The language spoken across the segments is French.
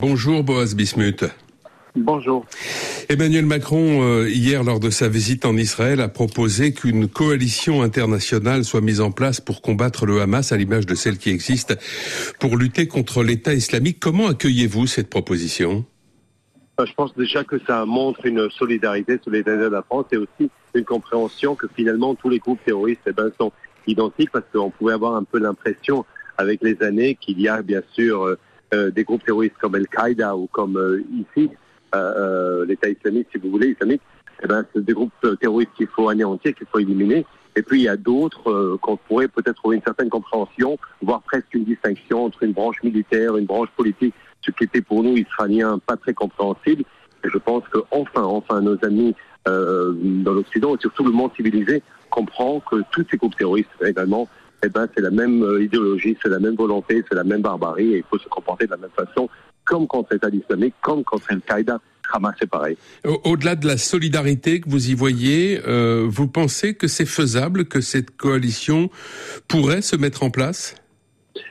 Bonjour Boaz Bismuth. Bonjour. Emmanuel Macron, euh, hier, lors de sa visite en Israël, a proposé qu'une coalition internationale soit mise en place pour combattre le Hamas, à l'image de celle qui existe pour lutter contre l'État islamique. Comment accueillez-vous cette proposition? Euh, Je pense déjà que ça montre une solidarité, solidarité de la France et aussi une compréhension que finalement tous les groupes terroristes eh ben, sont identiques parce qu'on pouvait avoir un peu l'impression avec les années qu'il y a bien sûr... Euh, des groupes terroristes comme Al-Qaïda ou comme euh, ici, euh, l'État islamique, si vous voulez, islamique, eh ben, c'est des groupes terroristes qu'il faut anéantir, qu'il faut éliminer. Et puis il y a d'autres qu'on pourrait peut-être trouver une certaine compréhension, voire presque une distinction entre une branche militaire, une branche politique, ce qui était pour nous Israéliens pas très compréhensible. Et je pense que enfin, enfin, nos amis euh, dans l'Occident et surtout le monde civilisé comprend que tous ces groupes terroristes également eh ben, c'est la même euh, idéologie, c'est la même volonté, c'est la même barbarie, et il faut se comporter de la même façon, comme contre l'État islamique, comme contre Al-Qaïda. Hamas, c'est pareil. Au-delà de la solidarité que vous y voyez, euh, vous pensez que c'est faisable, que cette coalition pourrait se mettre en place?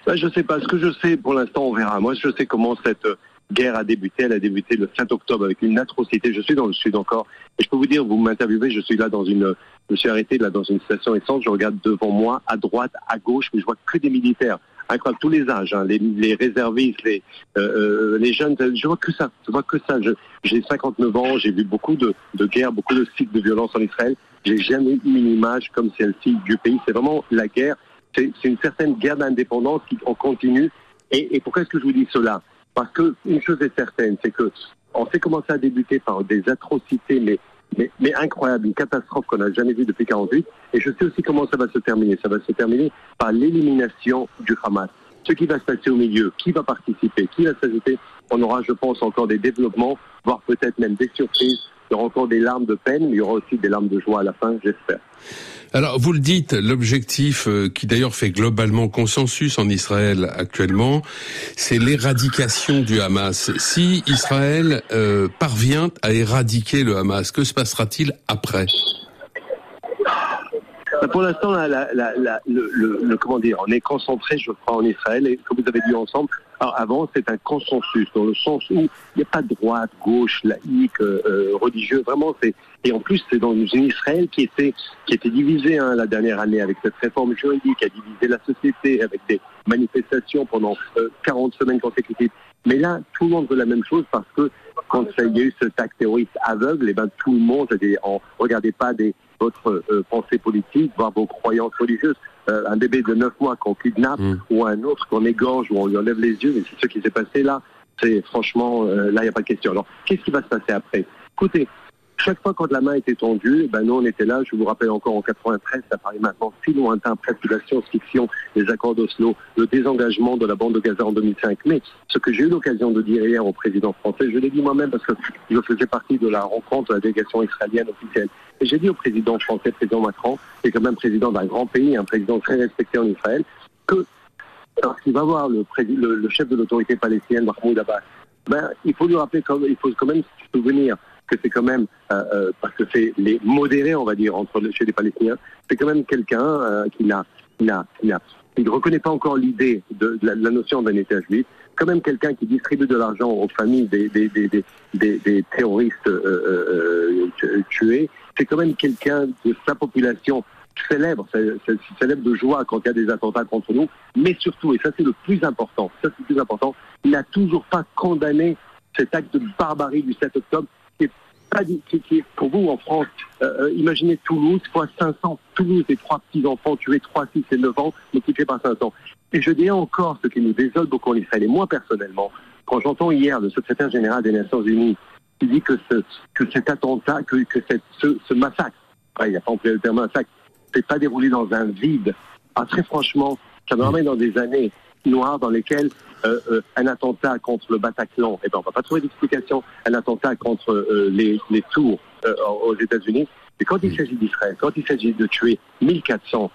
Ben, Je ne sais pas. Ce que je sais, pour l'instant, on verra. Moi, je sais comment cette guerre a débuté. Elle a débuté le 5 octobre avec une atrocité. Je suis dans le sud encore. Et je peux vous dire, vous m'interviewez, je suis là dans une, je suis arrêté là dans une station essence. Je regarde devant moi, à droite, à gauche, mais je vois que des militaires. Incroyable, tous les âges, hein, les, réservistes, les, euh, euh les jeunes, je vois que ça, je vois que ça. J'ai 59 ans, j'ai vu beaucoup de, de guerres, beaucoup de cycles de violence en Israël. J'ai jamais eu une image comme celle-ci du pays. C'est vraiment la guerre. C'est une certaine guerre d'indépendance qui en continue. Et, et pourquoi est-ce que je vous dis cela? Parce qu'une chose est certaine, c'est que on sait commencer à débuter par des atrocités, mais incroyables, une catastrophe qu'on n'a jamais vue depuis 48. Et je sais aussi comment ça va se terminer. Ça va se terminer par l'élimination du Hamas. Ce qui va se passer au milieu, qui va participer, qui va s'ajouter, on aura, je pense, encore des développements, voire peut-être même des surprises. Il y aura encore des larmes de peine, mais il y aura aussi des larmes de joie à la fin, j'espère. Alors, vous le dites, l'objectif euh, qui d'ailleurs fait globalement consensus en Israël actuellement, c'est l'éradication du Hamas. Si Israël euh, parvient à éradiquer le Hamas, que se passera-t-il après? Bah, pour l'instant, le, comment dire, on est concentré, je crois, en Israël, et comme vous avez dit ensemble, alors avant, c'est un consensus, dans le sens où il n'y a pas de droite, gauche, laïque, euh, euh, religieux, vraiment, c'est, et en plus, c'est dans une Israël qui était, qui était divisée hein, la dernière année avec cette réforme juridique, a divisé la société avec des manifestations pendant 40 euh, semaines consécutives. Mais là, tout le monde veut la même chose parce que quand il y a eu ce acte terroriste aveugle, et eh ben tout le monde, on regardait pas des votre euh, pensée politique, voire vos croyances religieuses. Euh, un bébé de 9 mois qu'on kidnappe mm. ou un autre qu'on égorge ou on lui enlève les yeux, mais c'est ce qui s'est passé là. C'est franchement, euh, là, il n'y a pas de question. Alors, qu'est-ce qui va se passer après? Écoutez, chaque fois quand la main était tendue, ben nous on était là, je vous rappelle encore en 93, ça paraît maintenant si lointain, presque la science-fiction, les accords d'Oslo, le désengagement de la bande de Gaza en 2005. Mais ce que j'ai eu l'occasion de dire hier au président français, je l'ai dit moi-même parce que je faisais partie de la rencontre de la délégation israélienne officielle. Et j'ai dit au président français, président Macron, qui est quand même président d'un grand pays, un président très respecté en Israël, que lorsqu'il va voir le, le, chef de l'autorité palestinienne, Mahmoud Abbas, ben, il faut lui rappeler, il faut quand même se souvenir que c'est quand même, euh, euh, parce que c'est les modérés, on va dire, entre chez les Palestiniens, c'est quand même quelqu'un euh, qui n'a, il ne reconnaît pas encore l'idée de, la, notion d'un État juif, quand même quelqu'un qui distribue de l'argent aux familles des, des, des, des terroristes tués, c'est quand même quelqu'un de sa population célèbre, célèbre de joie quand il y a des attentats contre nous, mais surtout, et ça c'est le plus important, ça c'est le plus important, il n'a toujours pas condamné cet acte de barbarie du 7 octobre pas qui, qui, pour vous en France, euh, euh, imaginez Toulouse fois 500, Toulouse et trois petits-enfants tués 3, 6 et 9 ans, multipliés par 500. Et je dis encore ce qui nous désole beaucoup en Israël, et moi personnellement, quand j'entends hier le secrétaire général des Nations Unies qui dit que, que cet attentat, que, que ce massacre, il n'y a pas employé le terme massacre, c'est pas déroulé dans un vide. Ah, très franchement, ça me ramène dans des années noires dans lesquelles euh, euh, un attentat contre le Bataclan, eh ben, on va pas trouver d'explication. Un attentat contre euh, les, les, tours aux États-Unis. Mais quand il s'agit d'Israël, quand il s'agit de tuer 1400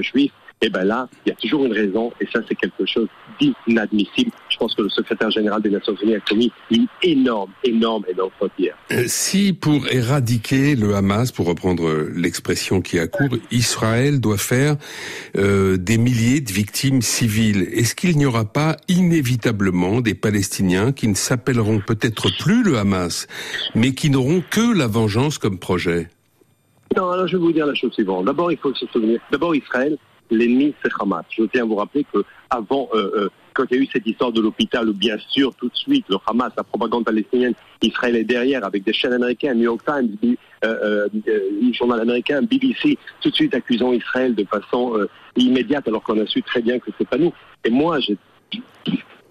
juifs, et ben là, il y a toujours une raison, et ça c'est quelque chose d'inadmissible. Je pense que le secrétaire général des Nations Unies a commis une énorme, énorme, énorme faute hier. Euh, si pour éradiquer le Hamas, pour reprendre l'expression qui a cours, Israël doit faire euh, des milliers de victimes civiles, est-ce qu'il n'y aura pas inévitablement des Palestiniens qui ne s'appelleront peut-être plus le Hamas, mais qui n'auront que la vengeance comme projet? Non, alors je vais vous dire la chose suivante. D'abord, il faut se souvenir. D'abord, Israël, l'ennemi, c'est Hamas. Je tiens à vous rappeler que avant, euh, euh, quand il y a eu cette histoire de l'hôpital, bien sûr, tout de suite, le Hamas, la propagande palestinienne, Israël est derrière, avec des chaînes américaines, New York Times, euh, euh, journal américain, BBC, tout de suite accusant Israël de façon immédiate, alors qu'on a su très bien que c'est pas nous. Et moi,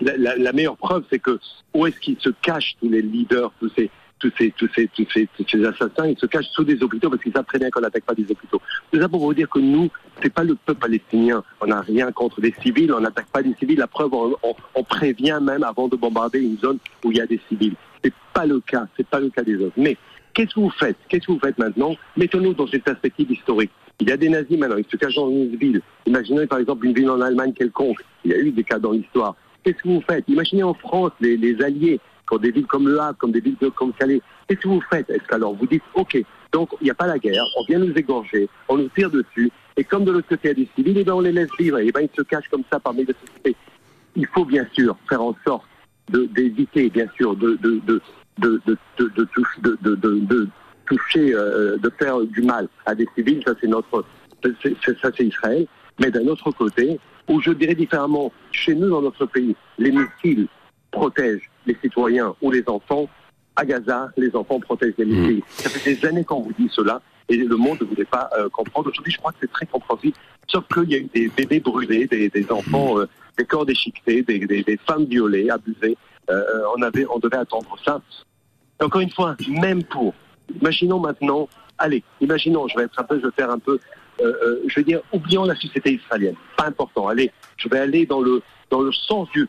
la, la, meilleure preuve, c'est que où est-ce qu'ils se cachent tous les leaders, tous ces tous ces, tous ces, tous ces, tous ces assassins, ils se cachent sous des hôpitaux parce qu'ils savent très bien qu'on n'attaque pas des hôpitaux. Tout ça pour vous dire que nous, c'est pas le peuple palestinien. On n'a rien contre des civils, on n'attaque pas des civils. La preuve, on, on, prévient même avant de bombarder une zone où il y a des civils. C'est pas le cas, c'est pas le cas des autres. Mais qu'est-ce que vous faites? Qu'est-ce que vous faites maintenant? Mettons-nous dans une perspective historique. Il y a des nazis maintenant, ils se cachent dans une ville. Imaginez par exemple une ville en Allemagne quelconque. Il y a eu des cas dans l'histoire. Qu'est-ce que vous faites? Imaginez en France les alliés quand des villes comme Le Havre, comme des villes comme Calais, qu'est-ce que vous faites Est-ce qu'alors vous dites, OK, donc il n'y a pas la guerre, on vient nous égorger, on nous tire dessus, et comme de l'autre côté il y a des civils, et bien on les laisse vivre, et bien ils se cachent comme ça parmi les sociétés. Il faut bien sûr faire en sorte d'éviter, bien sûr, de, de, de, de, de, toucher, de faire du mal à des civils, ça c'est notre, ça c'est Israël. Mais d'un autre côté, ou je dirais différemment, chez nous dans notre pays, les missiles protègent les citoyens ou les enfants. À Gaza, les enfants protègent les missiles. Hmm. Ça fait des années qu'on vous dit cela et le monde ne voulait pas euh, comprendre. Aujourd'hui, je crois que c'est très compréhensible. Sauf qu'il y a eu des bébés brûlés, des, enfants, hmm. euh, des corps déchiquetés, des, des, femmes violées, abusées. Euh, on, avait, on devait attendre ça. encore une fois, même pour, imaginons maintenant, allez, imaginons, je vais être un peu, je vais faire un peu, je vais dire, oublions la société israélienne. Pas important. Allez, je vais aller dans le dans le sens du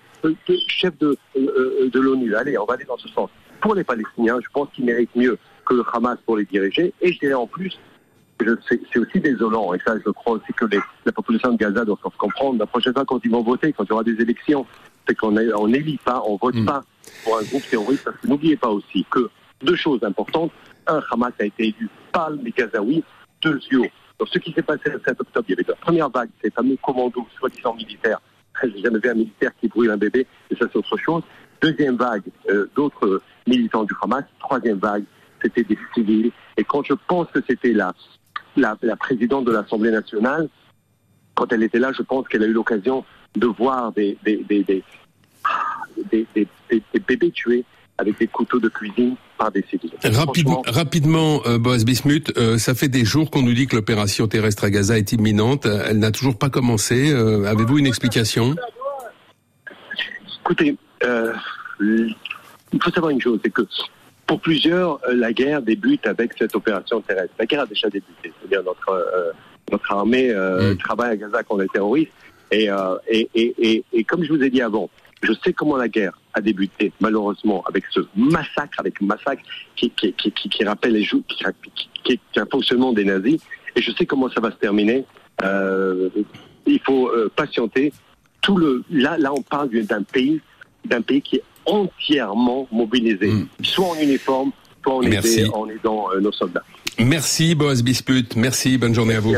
chef de, euh, euh, de l'ONU. Allez, on va aller dans ce sens. Pour les Palestiniens, je pense qu'ils méritent mieux que le Hamas pour les diriger. Et je dirais en plus, c'est aussi désolant, et ça je crois aussi que la population de Gaza doit se comprendre. La prochaine fois quand ils vont voter, quand il y aura des élections, c'est qu'on n'élit pas, on vote mm. pas pour un groupe terroriste, parce que n'oubliez pas aussi que deux choses importantes. Un, Hamas a été élu par les Gazaouis. Deux, donc ce qui s'est passé le 7 octobre, il y avait la première vague, ces fameux commandos soi-disant militaires j'ai jamais vu un militaire qui brûle un bébé, et ça c'est autre chose. Deuxième vague, euh, d'autres militants du Hamas. Troisième vague, c'était des civils. Et quand je pense que c'était la, la, présidente de l'Assemblée nationale, quand elle était là, je pense qu'elle a eu l'occasion de voir des, des, des, des bébés tués avec des couteaux de cuisine par des civils. Rapidement, rapidement euh, Boaz Bismuth, euh, ça fait des jours qu'on nous dit que l'opération terrestre à Gaza est imminente. Elle n'a toujours pas commencé. Euh, avez-vous une explication Écoutez, il faut savoir une chose, c'est que pour plusieurs, la guerre débute avec cette opération terrestre. La guerre a déjà débuté. C'est-à-dire notre notre armée mm. travaille à Gaza contre les terroristes. Et, et, et, et, comme je vous ai dit avant, je sais comment la guerre a débuté, malheureusement, avec ce massacre, avec massacre qui, qui, qui, qui rappelle les joues, qui, est un fonctionnement des nazis. Et je sais comment ça va se terminer. Euh, il faut euh, patienter. Tout le, là, là, on parle d'un pays, d'un pays qui est entièrement mobilisé, hmm. soit en uniforme, soit en, aidant, en aidant euh, nos soldats. Merci Boaz Bisput, merci, bonne journée à vous.